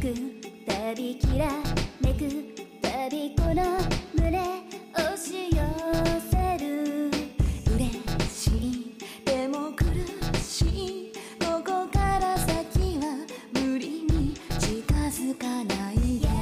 くたびきらめくたびこのかないで